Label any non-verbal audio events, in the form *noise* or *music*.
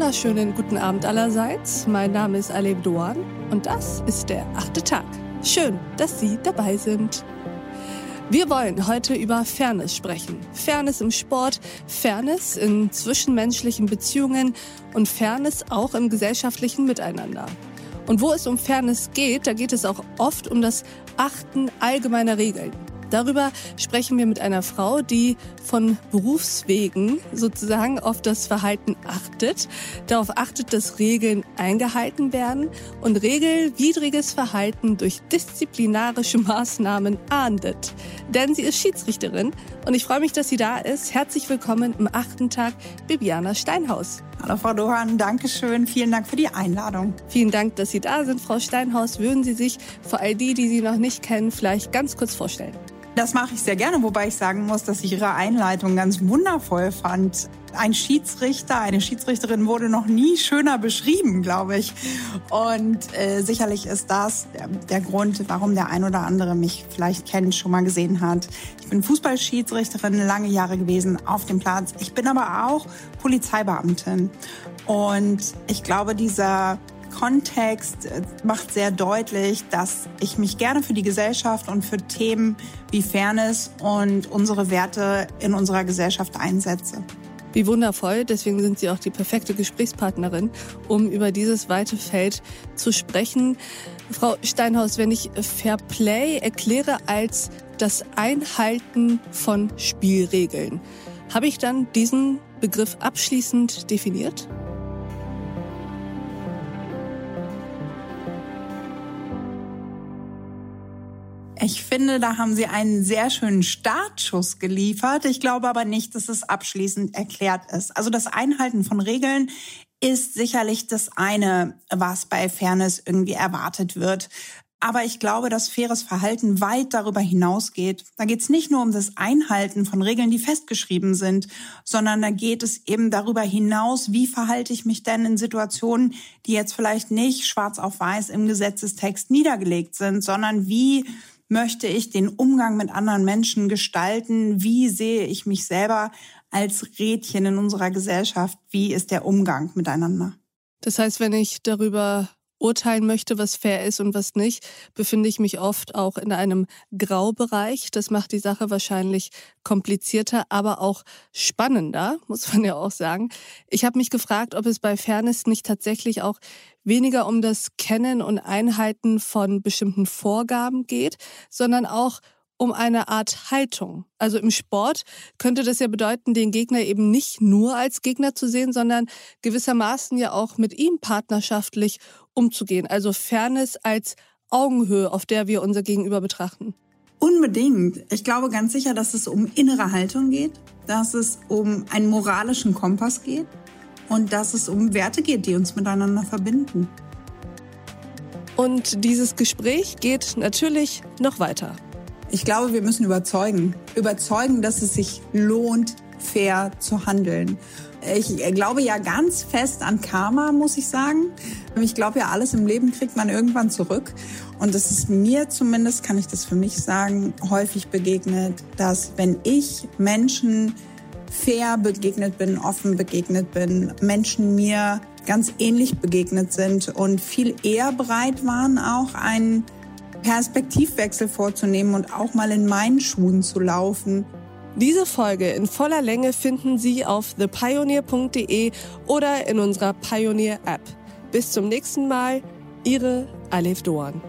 wunderschönen guten Abend allerseits. Mein Name ist Aleb Doan und das ist der achte Tag. Schön, dass Sie dabei sind. Wir wollen heute über Fairness sprechen. Fairness im Sport, Fairness in zwischenmenschlichen Beziehungen und Fairness auch im gesellschaftlichen Miteinander. Und wo es um Fairness geht, da geht es auch oft um das Achten allgemeiner Regeln. Darüber sprechen wir mit einer Frau, die von Berufswegen sozusagen auf das Verhalten achtet, darauf achtet, dass Regeln eingehalten werden und regelwidriges Verhalten durch disziplinarische Maßnahmen ahndet. Denn sie ist Schiedsrichterin und ich freue mich, dass sie da ist. Herzlich willkommen im achten Tag, Bibiana Steinhaus. Hallo Frau Dohan, danke schön. Vielen Dank für die Einladung. Vielen Dank, dass Sie da sind, Frau Steinhaus. Würden Sie sich für all die, die Sie noch nicht kennen, vielleicht ganz kurz vorstellen? Das mache ich sehr gerne, wobei ich sagen muss, dass ich Ihre Einleitung ganz wundervoll fand. Ein Schiedsrichter, eine Schiedsrichterin wurde noch nie schöner beschrieben, glaube ich. Und äh, sicherlich ist das der, der Grund, warum der ein oder andere mich vielleicht kennt, schon mal gesehen hat. Ich bin Fußballschiedsrichterin, lange Jahre gewesen auf dem Platz. Ich bin aber auch Polizeibeamtin. Und ich glaube, dieser Kontext äh, macht sehr deutlich, dass ich mich gerne für die Gesellschaft und für Themen wie Fairness und unsere Werte in unserer Gesellschaft einsetze. Wie wundervoll, deswegen sind Sie auch die perfekte Gesprächspartnerin, um über dieses weite Feld zu sprechen. Frau Steinhaus, wenn ich Fair Play erkläre als das Einhalten von Spielregeln, habe ich dann diesen Begriff abschließend definiert? Ich finde, da haben Sie einen sehr schönen Startschuss geliefert. Ich glaube aber nicht, dass es abschließend erklärt ist. Also das Einhalten von Regeln ist sicherlich das eine, was bei Fairness irgendwie erwartet wird. Aber ich glaube, dass faires Verhalten weit darüber hinausgeht. Da geht es nicht nur um das Einhalten von Regeln, die festgeschrieben sind, sondern da geht es eben darüber hinaus, wie verhalte ich mich denn in Situationen, die jetzt vielleicht nicht schwarz auf weiß im Gesetzestext niedergelegt sind, sondern wie möchte ich den Umgang mit anderen Menschen gestalten? Wie sehe ich mich selber als Rädchen in unserer Gesellschaft? Wie ist der Umgang miteinander? Das heißt, wenn ich darüber urteilen möchte, was fair ist und was nicht, befinde ich mich oft auch in einem Graubereich. Das macht die Sache wahrscheinlich komplizierter, aber auch spannender, *laughs* muss man ja auch sagen. Ich habe mich gefragt, ob es bei Fairness nicht tatsächlich auch weniger um das Kennen und Einhalten von bestimmten Vorgaben geht, sondern auch um eine Art Haltung. Also im Sport könnte das ja bedeuten, den Gegner eben nicht nur als Gegner zu sehen, sondern gewissermaßen ja auch mit ihm partnerschaftlich umzugehen. Also Fairness als Augenhöhe, auf der wir unser Gegenüber betrachten. Unbedingt. Ich glaube ganz sicher, dass es um innere Haltung geht, dass es um einen moralischen Kompass geht und dass es um Werte geht, die uns miteinander verbinden. Und dieses Gespräch geht natürlich noch weiter. Ich glaube, wir müssen überzeugen. Überzeugen, dass es sich lohnt, fair zu handeln. Ich glaube ja ganz fest an Karma, muss ich sagen. Ich glaube ja, alles im Leben kriegt man irgendwann zurück. Und es ist mir zumindest, kann ich das für mich sagen, häufig begegnet, dass wenn ich Menschen fair begegnet bin, offen begegnet bin, Menschen mir ganz ähnlich begegnet sind und viel eher bereit waren, auch einen Perspektivwechsel vorzunehmen und auch mal in meinen Schuhen zu laufen. Diese Folge in voller Länge finden Sie auf thepioneer.de oder in unserer Pioneer App. Bis zum nächsten Mal, Ihre Alef Doan.